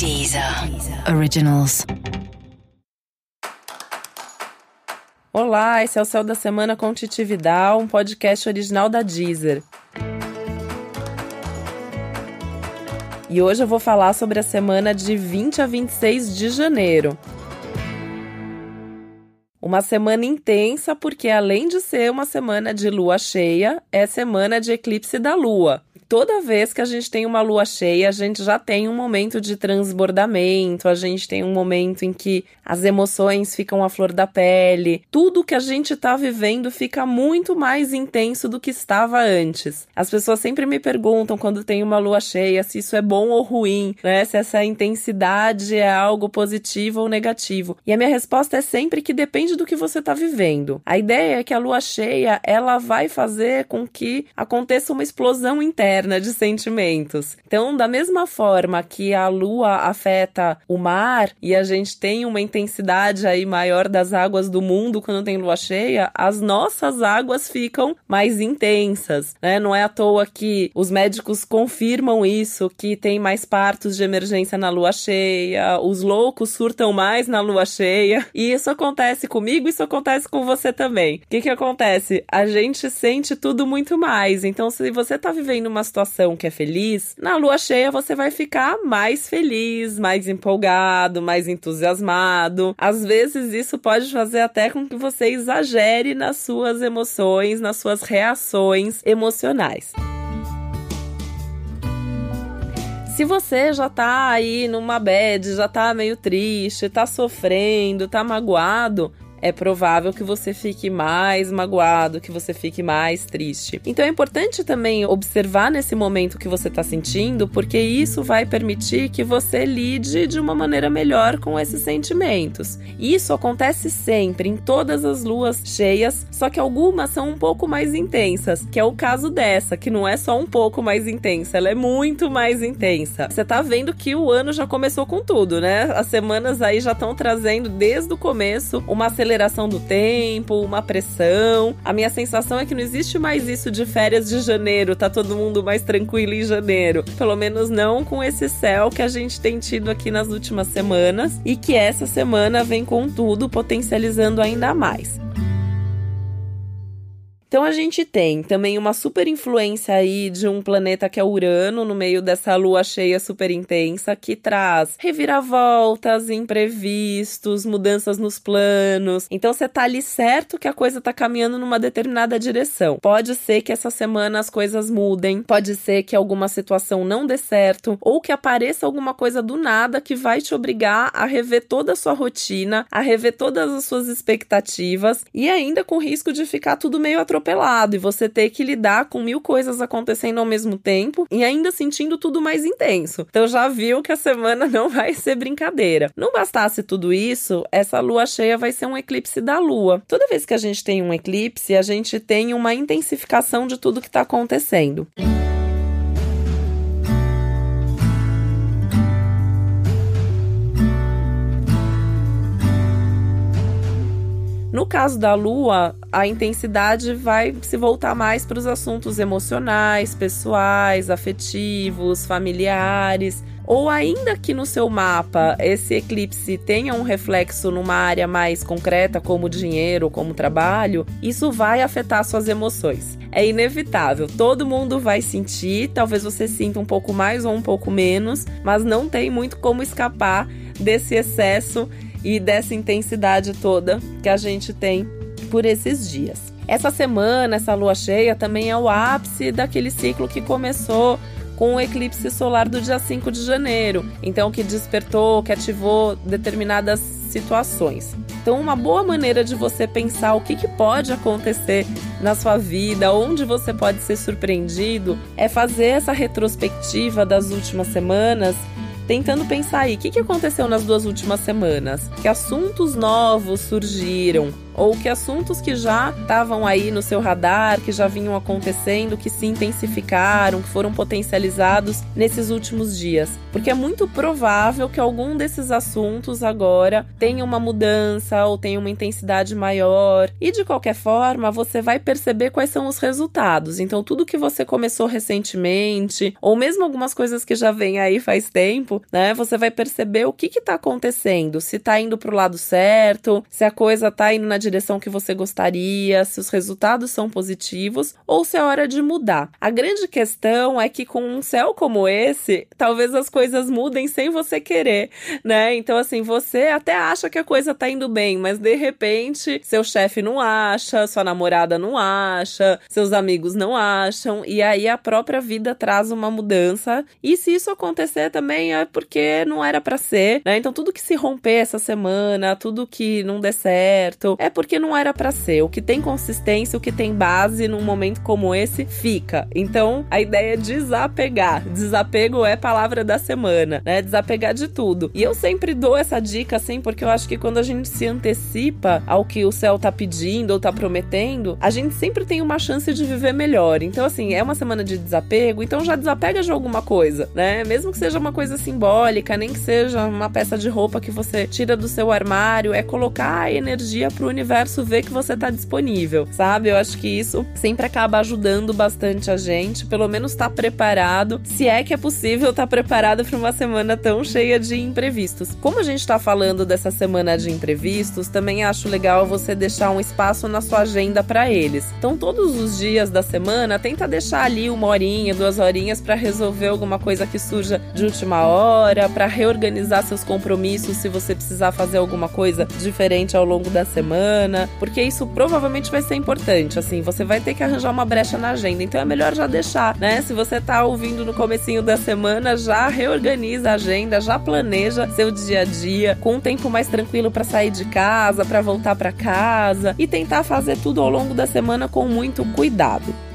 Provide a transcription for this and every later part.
Deezer Originals. Olá, esse é o Céu da Semana com Titi Vidal, um podcast original da Deezer. E hoje eu vou falar sobre a semana de 20 a 26 de janeiro. Uma semana intensa, porque além de ser uma semana de lua cheia, é semana de eclipse da lua toda vez que a gente tem uma lua cheia, a gente já tem um momento de transbordamento, a gente tem um momento em que as emoções ficam à flor da pele. Tudo que a gente tá vivendo fica muito mais intenso do que estava antes. As pessoas sempre me perguntam quando tem uma lua cheia se isso é bom ou ruim, né? Se essa intensidade é algo positivo ou negativo. E a minha resposta é sempre que depende do que você tá vivendo. A ideia é que a lua cheia, ela vai fazer com que aconteça uma explosão interna de sentimentos. Então, da mesma forma que a lua afeta o mar e a gente tem uma intensidade aí maior das águas do mundo quando tem lua cheia, as nossas águas ficam mais intensas, né? Não é à toa que os médicos confirmam isso, que tem mais partos de emergência na lua cheia, os loucos surtam mais na lua cheia, e isso acontece comigo, isso acontece com você também. O que que acontece? A gente sente tudo muito mais. Então, se você tá vivendo uma situação que é feliz, na lua cheia você vai ficar mais feliz, mais empolgado, mais entusiasmado. Às vezes isso pode fazer até com que você exagere nas suas emoções, nas suas reações emocionais. Se você já tá aí numa bad, já tá meio triste, tá sofrendo, tá magoado, é provável que você fique mais magoado, que você fique mais triste. Então é importante também observar nesse momento que você está sentindo, porque isso vai permitir que você lide de uma maneira melhor com esses sentimentos. Isso acontece sempre, em todas as luas cheias, só que algumas são um pouco mais intensas, que é o caso dessa, que não é só um pouco mais intensa, ela é muito mais intensa. Você tá vendo que o ano já começou com tudo, né? As semanas aí já estão trazendo desde o começo uma aceleração aceleração do tempo, uma pressão. A minha sensação é que não existe mais isso de férias de janeiro, tá todo mundo mais tranquilo em janeiro. Pelo menos não com esse céu que a gente tem tido aqui nas últimas semanas e que essa semana vem com tudo potencializando ainda mais. Então a gente tem também uma super influência aí de um planeta que é Urano no meio dessa lua cheia super intensa que traz reviravoltas, imprevistos, mudanças nos planos. Então você tá ali certo que a coisa tá caminhando numa determinada direção. Pode ser que essa semana as coisas mudem, pode ser que alguma situação não dê certo ou que apareça alguma coisa do nada que vai te obrigar a rever toda a sua rotina, a rever todas as suas expectativas e ainda com risco de ficar tudo meio atropelado atropelado e você ter que lidar com mil coisas acontecendo ao mesmo tempo e ainda sentindo tudo mais intenso. Então já viu que a semana não vai ser brincadeira. Não bastasse tudo isso, essa lua cheia vai ser um eclipse da lua. Toda vez que a gente tem um eclipse, a gente tem uma intensificação de tudo que está acontecendo. No caso da Lua, a intensidade vai se voltar mais para os assuntos emocionais, pessoais, afetivos, familiares. Ou ainda que no seu mapa esse eclipse tenha um reflexo numa área mais concreta, como dinheiro, como trabalho, isso vai afetar suas emoções. É inevitável, todo mundo vai sentir, talvez você sinta um pouco mais ou um pouco menos, mas não tem muito como escapar desse excesso e dessa intensidade toda que a gente tem por esses dias. Essa semana, essa lua cheia, também é o ápice daquele ciclo que começou com o eclipse solar do dia 5 de janeiro, então que despertou, que ativou determinadas situações. Então, uma boa maneira de você pensar o que, que pode acontecer na sua vida, onde você pode ser surpreendido, é fazer essa retrospectiva das últimas semanas tentando pensar aí, o que, aconteceu nas duas últimas semanas? Que assuntos novos surgiram? Ou que assuntos que já estavam aí no seu radar, que já vinham acontecendo, que se intensificaram, que foram potencializados nesses últimos dias. Porque é muito provável que algum desses assuntos agora tenha uma mudança ou tenha uma intensidade maior. E de qualquer forma, você vai perceber quais são os resultados. Então, tudo que você começou recentemente, ou mesmo algumas coisas que já vem aí faz tempo, né? Você vai perceber o que está acontecendo, se está indo para o lado certo, se a coisa está indo na que você gostaria, se os resultados são positivos ou se é hora de mudar. A grande questão é que com um céu como esse, talvez as coisas mudem sem você querer, né? Então, assim, você até acha que a coisa está indo bem, mas de repente seu chefe não acha, sua namorada não acha, seus amigos não acham, e aí a própria vida traz uma mudança. E se isso acontecer também é porque não era para ser, né? Então, tudo que se romper essa semana, tudo que não der certo, é porque não era para ser. O que tem consistência, o que tem base num momento como esse, fica. Então, a ideia é desapegar. Desapego é palavra da semana, né? Desapegar de tudo. E eu sempre dou essa dica assim, porque eu acho que quando a gente se antecipa ao que o céu tá pedindo ou tá prometendo, a gente sempre tem uma chance de viver melhor. Então, assim, é uma semana de desapego, então já desapega de alguma coisa, né? Mesmo que seja uma coisa simbólica, nem que seja uma peça de roupa que você tira do seu armário, é colocar a energia pro universo ver que você tá disponível, sabe? Eu acho que isso sempre acaba ajudando bastante a gente, pelo menos tá preparado, se é que é possível estar tá preparado para uma semana tão cheia de imprevistos. Como a gente tá falando dessa semana de imprevistos, também acho legal você deixar um espaço na sua agenda para eles. Então, todos os dias da semana, tenta deixar ali uma horinha, duas horinhas para resolver alguma coisa que surja de última hora, para reorganizar seus compromissos se você precisar fazer alguma coisa diferente ao longo da semana, porque isso provavelmente vai ser importante. Assim, você vai ter que arranjar uma brecha na agenda, então é melhor já deixar, né? Se você tá ouvindo no comecinho da semana, já reorganiza a agenda, já planeja seu dia a dia com um tempo mais tranquilo para sair de casa, para voltar para casa e tentar fazer tudo ao longo da semana com muito cuidado.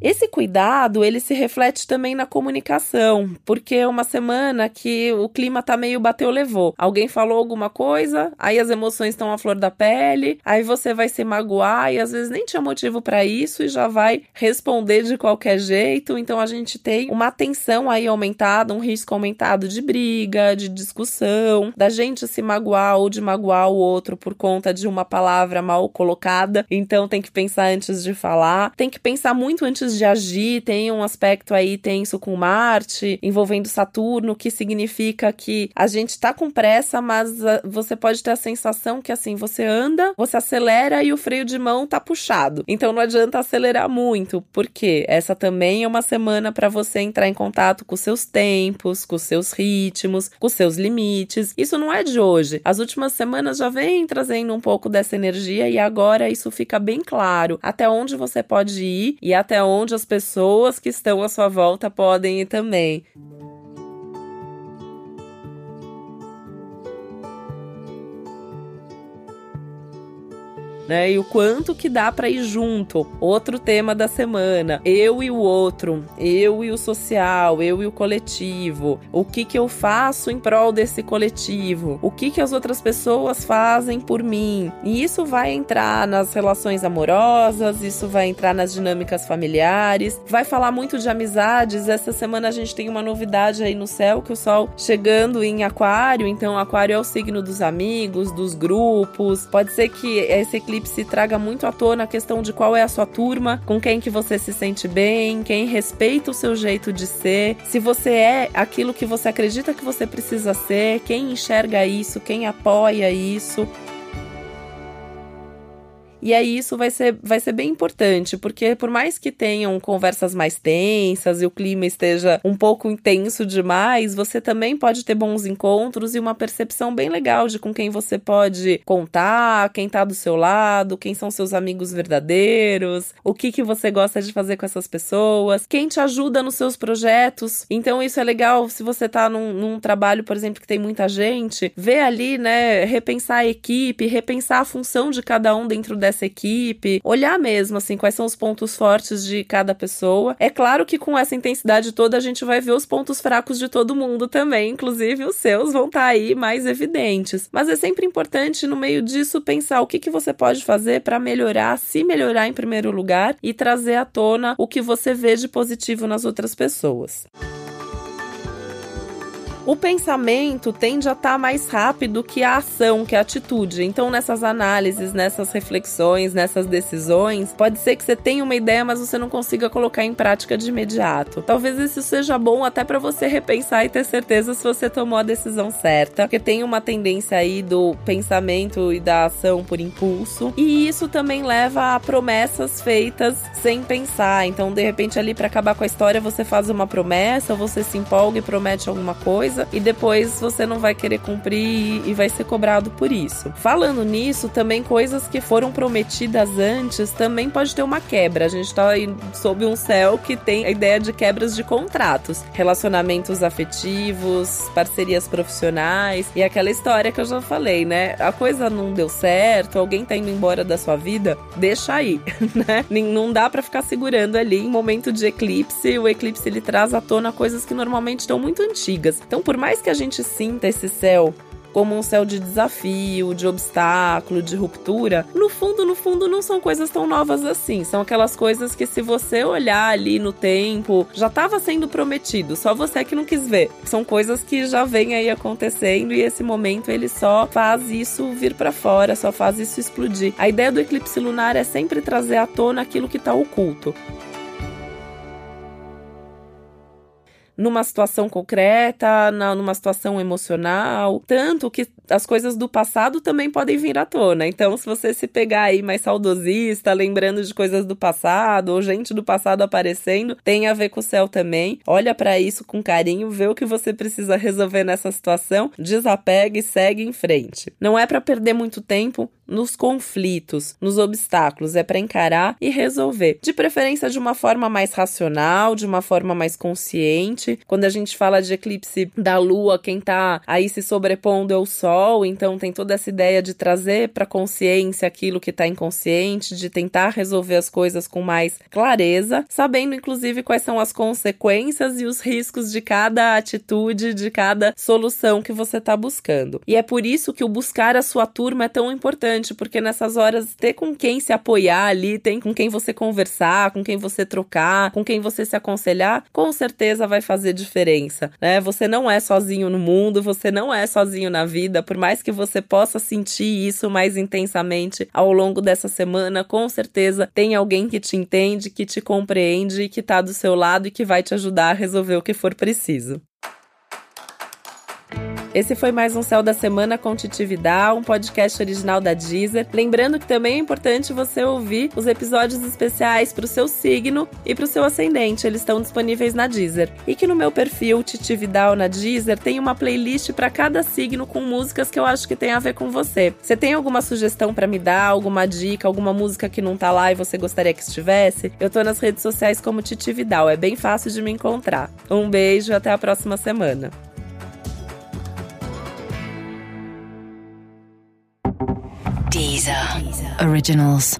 Esse cuidado, ele se reflete também na comunicação, porque é uma semana que o clima tá meio bateu levou. Alguém falou alguma coisa, aí as emoções estão à flor da pele, aí você vai se magoar e às vezes nem tinha motivo para isso e já vai responder de qualquer jeito. Então a gente tem uma tensão aí aumentada, um risco aumentado de briga, de discussão, da gente se magoar ou de magoar o outro por conta de uma palavra mal colocada. Então tem que pensar antes de falar, tem que pensar muito antes de agir, tem um aspecto aí tenso com Marte, envolvendo Saturno, que significa que a gente tá com pressa, mas ah, você pode ter a sensação que assim, você anda, você acelera e o freio de mão tá puxado. Então não adianta acelerar muito, porque essa também é uma semana para você entrar em contato com seus tempos, com seus ritmos, com seus limites. Isso não é de hoje. As últimas semanas já vem trazendo um pouco dessa energia e agora isso fica bem claro até onde você pode ir e até onde onde as pessoas que estão à sua volta podem ir também. Né? E o quanto que dá para ir junto. Outro tema da semana. Eu e o outro, eu e o social, eu e o coletivo. O que que eu faço em prol desse coletivo? O que que as outras pessoas fazem por mim? E isso vai entrar nas relações amorosas, isso vai entrar nas dinâmicas familiares, vai falar muito de amizades. Essa semana a gente tem uma novidade aí no céu que o sol chegando em aquário, então aquário é o signo dos amigos, dos grupos. Pode ser que esse eclipse Apocalipse traga muito à tona a questão de qual é a sua turma, com quem que você se sente bem, quem respeita o seu jeito de ser, se você é aquilo que você acredita que você precisa ser, quem enxerga isso, quem apoia isso. E aí isso vai ser, vai ser bem importante, porque por mais que tenham conversas mais tensas e o clima esteja um pouco intenso demais, você também pode ter bons encontros e uma percepção bem legal de com quem você pode contar, quem tá do seu lado, quem são seus amigos verdadeiros, o que que você gosta de fazer com essas pessoas, quem te ajuda nos seus projetos. Então isso é legal se você tá num, num trabalho, por exemplo, que tem muita gente, ver ali, né, repensar a equipe, repensar a função de cada um dentro dessa dessa equipe, olhar mesmo assim quais são os pontos fortes de cada pessoa. É claro que com essa intensidade toda a gente vai ver os pontos fracos de todo mundo também, inclusive os seus vão estar tá aí mais evidentes. Mas é sempre importante no meio disso pensar o que, que você pode fazer para melhorar, se melhorar em primeiro lugar e trazer à tona o que você vê de positivo nas outras pessoas o pensamento tende a estar tá mais rápido que a ação, que a atitude. Então, nessas análises, nessas reflexões, nessas decisões, pode ser que você tenha uma ideia, mas você não consiga colocar em prática de imediato. Talvez isso seja bom até para você repensar e ter certeza se você tomou a decisão certa, porque tem uma tendência aí do pensamento e da ação por impulso, e isso também leva a promessas feitas sem pensar. Então, de repente, ali para acabar com a história, você faz uma promessa, você se empolga e promete alguma coisa coisa e depois você não vai querer cumprir e vai ser cobrado por isso. Falando nisso, também coisas que foram prometidas antes também pode ter uma quebra. A gente tá aí sob um céu que tem a ideia de quebras de contratos, relacionamentos afetivos, parcerias profissionais e aquela história que eu já falei, né? A coisa não deu certo, alguém tá indo embora da sua vida, deixa aí, né? Não dá para ficar segurando ali em momento de eclipse. O eclipse ele traz à tona coisas que normalmente estão muito antigas. Então, por mais que a gente sinta esse céu como um céu de desafio, de obstáculo, de ruptura, no fundo, no fundo, não são coisas tão novas assim. São aquelas coisas que, se você olhar ali no tempo, já estava sendo prometido, só você que não quis ver. São coisas que já vem aí acontecendo e esse momento ele só faz isso vir para fora, só faz isso explodir. A ideia do eclipse lunar é sempre trazer à tona aquilo que está oculto. Numa situação concreta, na, numa situação emocional. Tanto que as coisas do passado também podem vir à tona. Então, se você se pegar aí mais saudosista, lembrando de coisas do passado, ou gente do passado aparecendo, tem a ver com o céu também. Olha para isso com carinho, vê o que você precisa resolver nessa situação, desapega e segue em frente. Não é para perder muito tempo, nos conflitos, nos obstáculos, é para encarar e resolver. De preferência de uma forma mais racional, de uma forma mais consciente. Quando a gente fala de eclipse da lua, quem tá aí se sobrepondo é o sol, então tem toda essa ideia de trazer para consciência aquilo que tá inconsciente, de tentar resolver as coisas com mais clareza, sabendo inclusive quais são as consequências e os riscos de cada atitude, de cada solução que você tá buscando. E é por isso que o buscar a sua turma é tão importante importante, porque nessas horas ter com quem se apoiar ali, tem com quem você conversar, com quem você trocar, com quem você se aconselhar, com certeza vai fazer diferença, né? Você não é sozinho no mundo, você não é sozinho na vida, por mais que você possa sentir isso mais intensamente ao longo dessa semana, com certeza tem alguém que te entende, que te compreende, que tá do seu lado e que vai te ajudar a resolver o que for preciso. Esse foi mais um Céu da Semana com Titividade, um podcast original da Deezer. Lembrando que também é importante você ouvir os episódios especiais para o seu signo e para o seu ascendente. Eles estão disponíveis na Deezer. E que no meu perfil Titividal na Deezer tem uma playlist para cada signo com músicas que eu acho que tem a ver com você. Você tem alguma sugestão para me dar, alguma dica, alguma música que não tá lá e você gostaria que estivesse? Eu tô nas redes sociais como Titividal, é bem fácil de me encontrar. Um beijo e até a próxima semana. Originals.